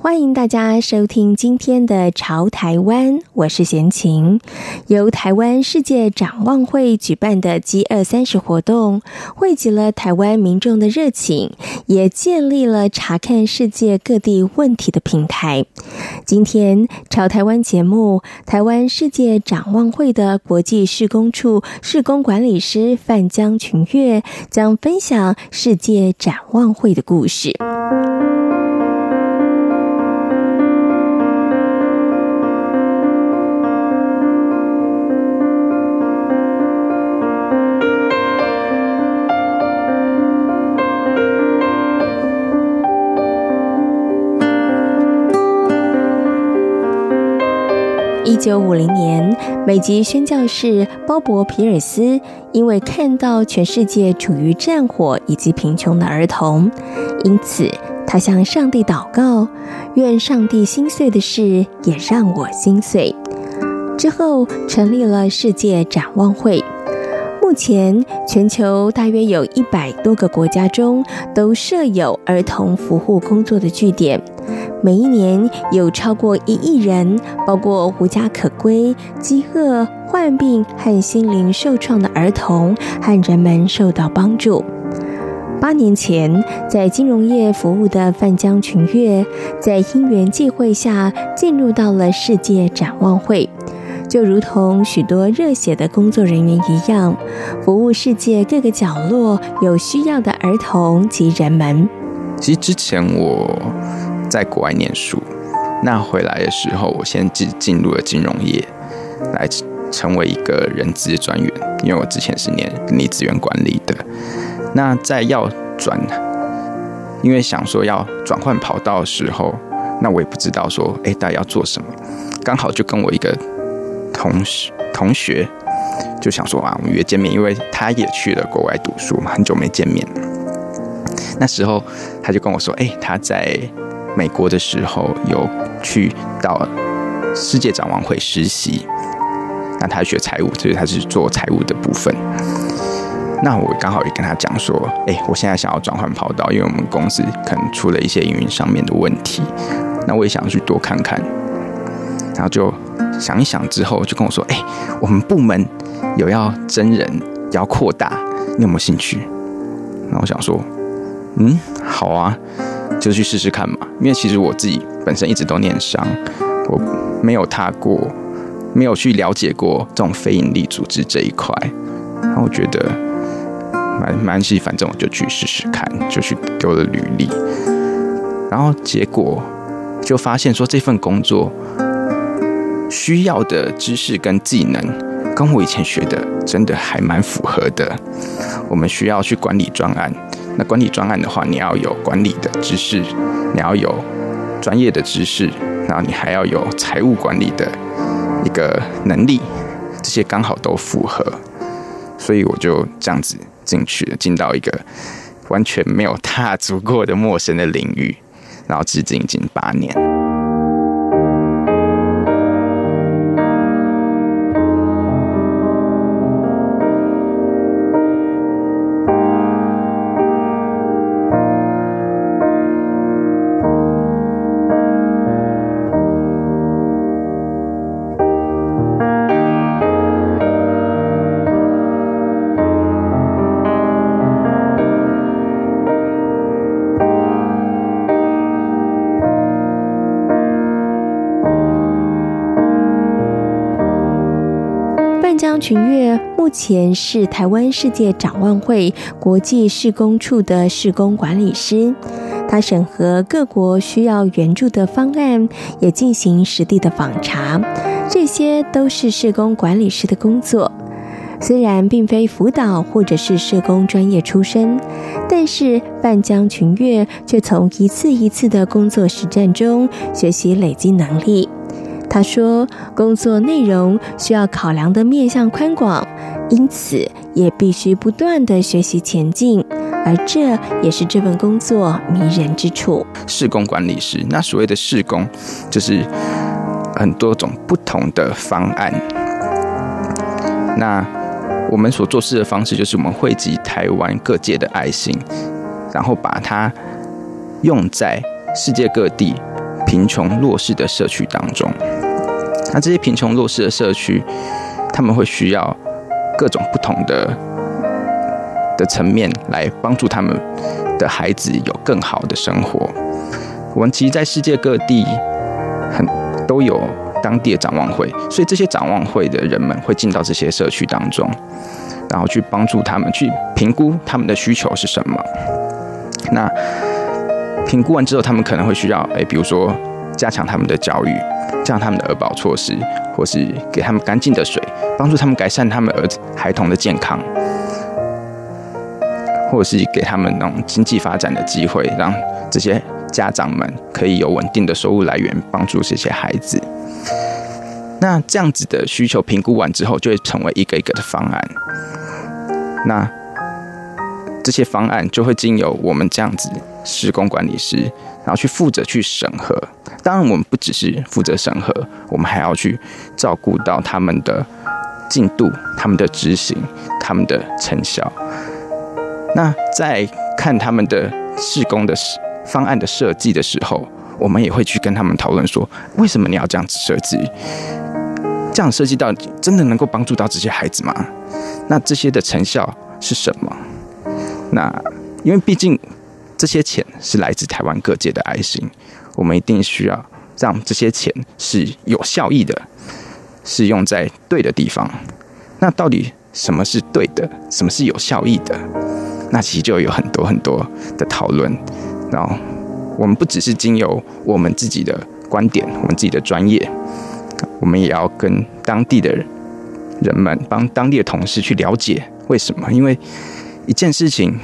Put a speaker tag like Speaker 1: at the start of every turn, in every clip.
Speaker 1: 欢迎大家收听今天的《潮台湾》，我是闲琴。由台湾世界展望会举办的 G230 活动，汇集了台湾民众的热情，也建立了查看世界各地问题的平台。今天《潮台湾》节目，台湾世界展望会的国际事工处事工管理师范江群月将分享世界展望会的故事。九五零年，美籍宣教士鲍勃·皮尔斯因为看到全世界处于战火以及贫穷的儿童，因此他向上帝祷告，愿上帝心碎的事也让我心碎。之后成立了世界展望会。前，全球大约有一百多个国家中都设有儿童服务工作的据点。每一年有超过一亿人，包括无家可归、饥饿、患病和心灵受创的儿童和人们受到帮助。八年前，在金融业服务的范江群月，在因缘际会下进入到了世界展望会，就如同许多热血的工作人员一样，服务世界各个角落有需要的儿童及人们。
Speaker 2: 其实之前我。在国外念书，那回来的时候，我先进进入了金融业，来成为一个人资专员。因为我之前是念人力资源管理的，那在要转，因为想说要转换跑道的时候，那我也不知道说，哎，大家要做什么？刚好就跟我一个同事同学就想说啊，我们约见面，因为他也去了国外读书嘛，很久没见面。那时候他就跟我说，哎，他在。美国的时候有去到世界展望会实习，那他学财务，所以他是做财务的部分。那我刚好也跟他讲说，哎，我现在想要转换跑道，因为我们公司可能出了一些营运上面的问题，那我也想去多看看。然后就想一想之后，就跟我说，哎，我们部门有要真人，要扩大，你有没有兴趣？那我想说，嗯，好啊。就去试试看嘛，因为其实我自己本身一直都念商，我没有踏过，没有去了解过这种非营利组织这一块，然后我觉得蛮蛮系，反正我就去试试看，就去丢了履历，然后结果就发现说这份工作需要的知识跟技能，跟我以前学的真的还蛮符合的，我们需要去管理专案。那管理专案的话，你要有管理的知识，你要有专业的知识，然后你还要有财务管理的一个能力，这些刚好都符合，所以我就这样子进去，进到一个完全没有踏足过的陌生的领域，然后至今已经八年。
Speaker 1: 群月目前是台湾世界展望会国际事工处的事工管理师，他审核各国需要援助的方案，也进行实地的访查，这些都是事工管理师的工作。虽然并非辅导或者是社工专业出身，但是范江群月却从一次一次的工作实战中学习累积能力。他说，工作内容需要考量的面向宽广，因此也必须不断的学习前进，而这也是这份工作迷人之处。
Speaker 2: 事工管理师，那所谓的事工，就是很多种不同的方案。那我们所做事的方式，就是我们汇集台湾各界的爱心，然后把它用在世界各地贫穷弱势的社区当中。那这些贫穷弱势的社区，他们会需要各种不同的的层面来帮助他们的孩子有更好的生活。我们其实，在世界各地很都有当地的展望会，所以这些展望会的人们会进到这些社区当中，然后去帮助他们去评估他们的需求是什么。那评估完之后，他们可能会需要，哎，比如说加强他们的教育。像他们的儿保措施，或是给他们干净的水，帮助他们改善他们儿子孩童的健康，或是给他们那种经济发展的机会，让这些家长们可以有稳定的收入来源，帮助这些孩子。那这样子的需求评估完之后，就会成为一个一个的方案。那这些方案就会经由我们这样子施工管理师，然后去负责去审核。当然，我们不只是负责审核，我们还要去照顾到他们的进度、他们的执行、他们的成效。那在看他们的施工的方案的设计的时候，我们也会去跟他们讨论说：为什么你要这样子设计？这样设计到真的能够帮助到这些孩子吗？那这些的成效是什么？那因为毕竟这些钱是来自台湾各界的爱心，我们一定需要让这些钱是有效益的，是用在对的地方。那到底什么是对的，什么是有效益的？那其实就有很多很多的讨论。然后我们不只是经由我们自己的观点，我们自己的专业，我们也要跟当地的人们，帮当地的同事去了解为什么，因为。一件事情，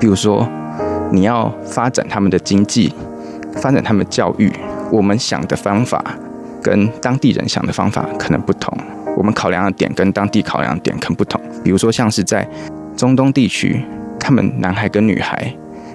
Speaker 2: 比如说你要发展他们的经济，发展他们教育，我们想的方法跟当地人想的方法可能不同，我们考量的点跟当地考量的点可能不同。比如说像是在中东地区，他们男孩跟女孩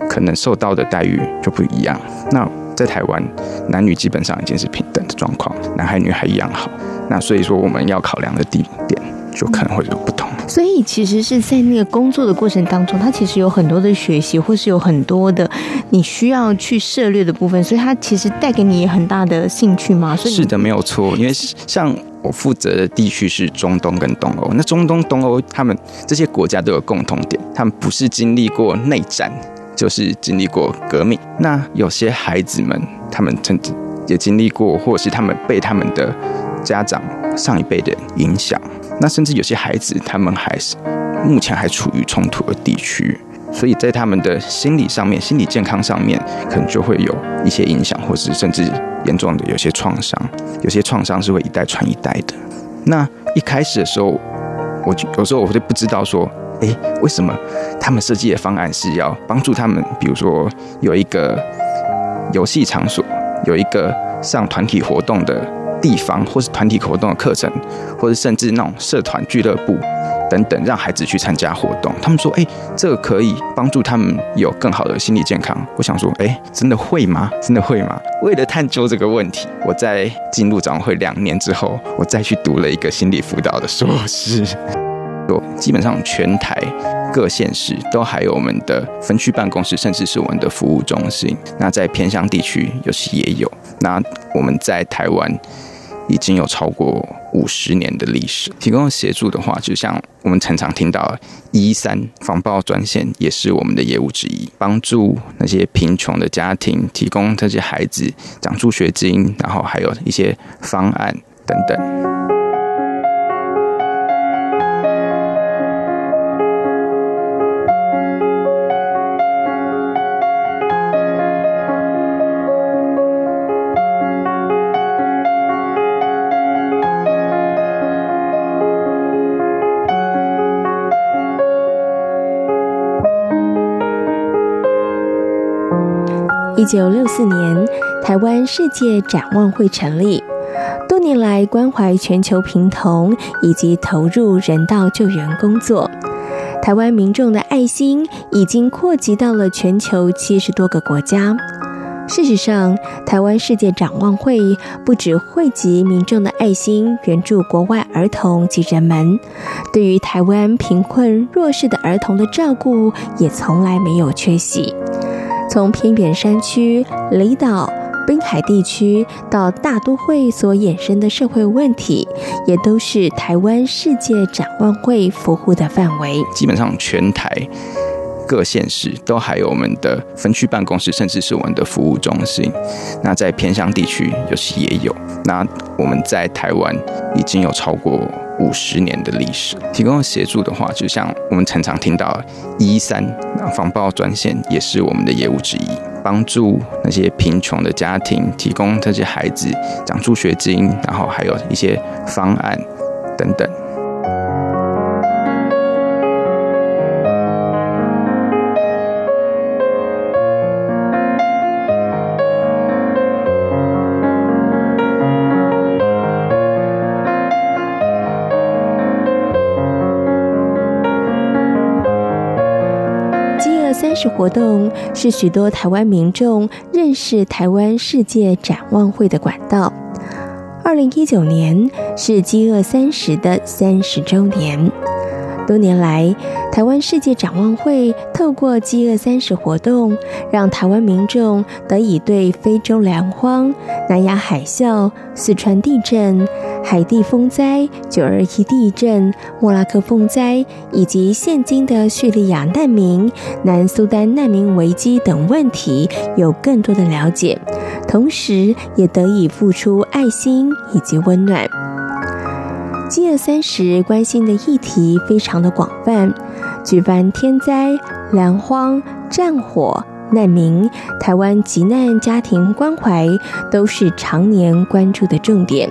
Speaker 2: 可能受到的待遇就不一样。那在台湾，男女基本上已经是平等的状况，男孩女孩一样好。那所以说我们要考量的地点就可能会有不同。
Speaker 1: 所以，其实是在那个工作的过程当中，他其实有很多的学习，或是有很多的你需要去涉猎的部分。所以，它其实带给你很大的兴趣吗？
Speaker 2: 是的，没有错。因为像我负责的地区是中东跟东欧，那中东、东欧他们这些国家都有共同点，他们不是经历过内战，就是经历过革命。那有些孩子们，他们曾经也经历过，或者是他们被他们的家长上一辈的影响。那甚至有些孩子，他们还是目前还处于冲突的地区，所以在他们的心理上面、心理健康上面，可能就会有一些影响，或是甚至严重的有些创伤。有些创伤是会一代传一代的。那一开始的时候，我就有时候我会不知道说，诶，为什么他们设计的方案是要帮助他们？比如说有一个游戏场所，有一个上团体活动的。地方，或是团体活动的课程，或者甚至那种社团俱乐部等等，让孩子去参加活动。他们说：“哎，这个可以帮助他们有更好的心理健康。”我想说：“哎，真的会吗？真的会吗？”为了探究这个问题，我在进入展会两年之后，我再去读了一个心理辅导的硕士。基本上全台各县市都还有我们的分区办公室，甚至是我们的服务中心。那在偏乡地区，尤其也有。那我们在台湾。已经有超过五十年的历史。提供协助的话，就像我们常常听到一三防暴专线，也是我们的业务之一，帮助那些贫穷的家庭，提供这些孩子奖助学金，然后还有一些方案等等。
Speaker 1: 一九六四年，台湾世界展望会成立。多年来关怀全球贫童以及投入人道救援工作，台湾民众的爱心已经扩及到了全球七十多个国家。事实上，台湾世界展望会不只汇集民众的爱心，援助国外儿童及人们，对于台湾贫困弱势的儿童的照顾也从来没有缺席。从偏远山区、离岛、滨海地区到大都会所衍生的社会问题，也都是台湾世界展望会服务的范围。
Speaker 2: 基本上，全台。各县市都还有我们的分区办公室，甚至是我们的服务中心。那在偏乡地区，尤其也有。那我们在台湾已经有超过五十年的历史。提供协助的话，就像我们常常听到一一三防暴专线，也是我们的业务之一，帮助那些贫穷的家庭，提供这些孩子奖助学金，然后还有一些方案等等。
Speaker 1: 活动是许多台湾民众认识台湾世界展望会的管道。二零一九年是饥饿三十的三十周年。多年来，台湾世界展望会透过饥饿三十活动，让台湾民众得以对非洲粮荒、南亚海啸、四川地震、海地风灾、九二一地震、莫拉克风灾，以及现今的叙利亚难民、南苏丹难民危机等问题有更多的了解，同时也得以付出爱心以及温暖。饥饿三十关心的议题非常的广泛，举办天灾、粮荒、战火、难民、台湾急难家庭关怀都是常年关注的重点。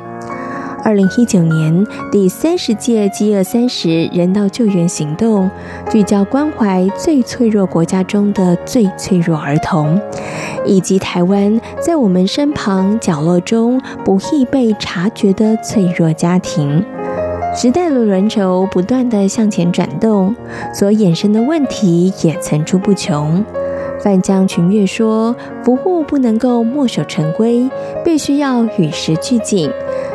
Speaker 1: 二零一九年第三十届饥饿三十人道救援行动，聚焦关怀最脆弱国家中的最脆弱儿童，以及台湾在我们身旁角落中不易被察觉的脆弱家庭。时代的轮轴不断地向前转动，所衍生的问题也层出不穷。范江群月说：“服务不能够墨守成规，必须要与时俱进。”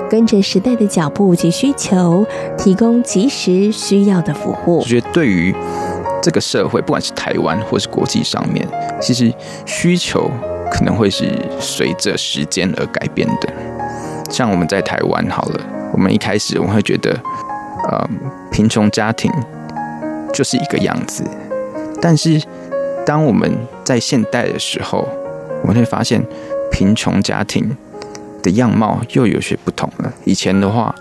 Speaker 1: 跟着时代的脚步及需求，提供及时需要的服务。
Speaker 2: 我觉得对于这个社会，不管是台湾或是国际上面，其实需求可能会是随着时间而改变的。像我们在台湾好了，我们一开始我们会觉得，呃，贫穷家庭就是一个样子。但是当我们在现代的时候，我们会发现贫穷家庭。的样貌又有些不同了。以前的话，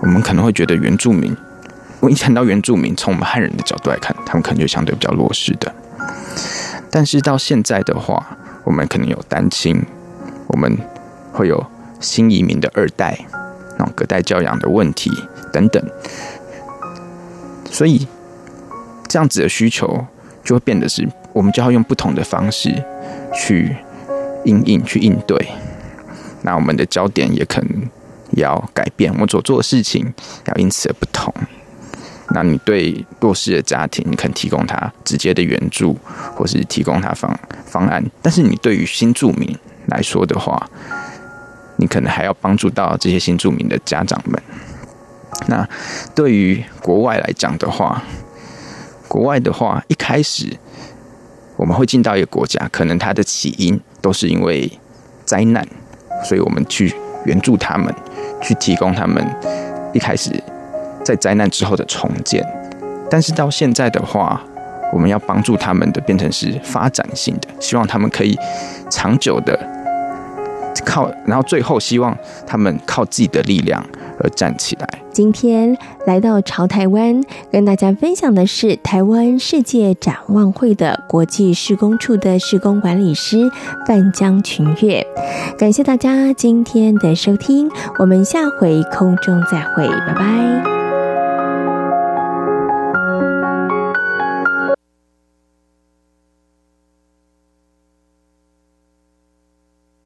Speaker 2: 我们可能会觉得原住民，我一谈到原住民，从我们汉人的角度来看，他们可能就相对比较弱势的。但是到现在的话，我们可能有单亲，我们会有新移民的二代，那种隔代教养的问题等等。所以这样子的需求就会变得是，我们就要用不同的方式去应应去应对。那我们的焦点也可能要改变，我们所做的事情要因此而不同。那你对弱势的家庭，你肯提供他直接的援助，或是提供他方方案。但是你对于新住民来说的话，你可能还要帮助到这些新住民的家长们。那对于国外来讲的话，国外的话一开始我们会进到一个国家，可能它的起因都是因为灾难。所以我们去援助他们，去提供他们一开始在灾难之后的重建。但是到现在的话，我们要帮助他们的变成是发展性的，希望他们可以长久的靠，然后最后希望他们靠自己的力量而站起来。
Speaker 1: 今天来到潮台湾，跟大家分享的是台湾世界展望会的国际施工处的施工管理师范江群月。感谢大家今天的收听，我们下回空中再会，拜拜。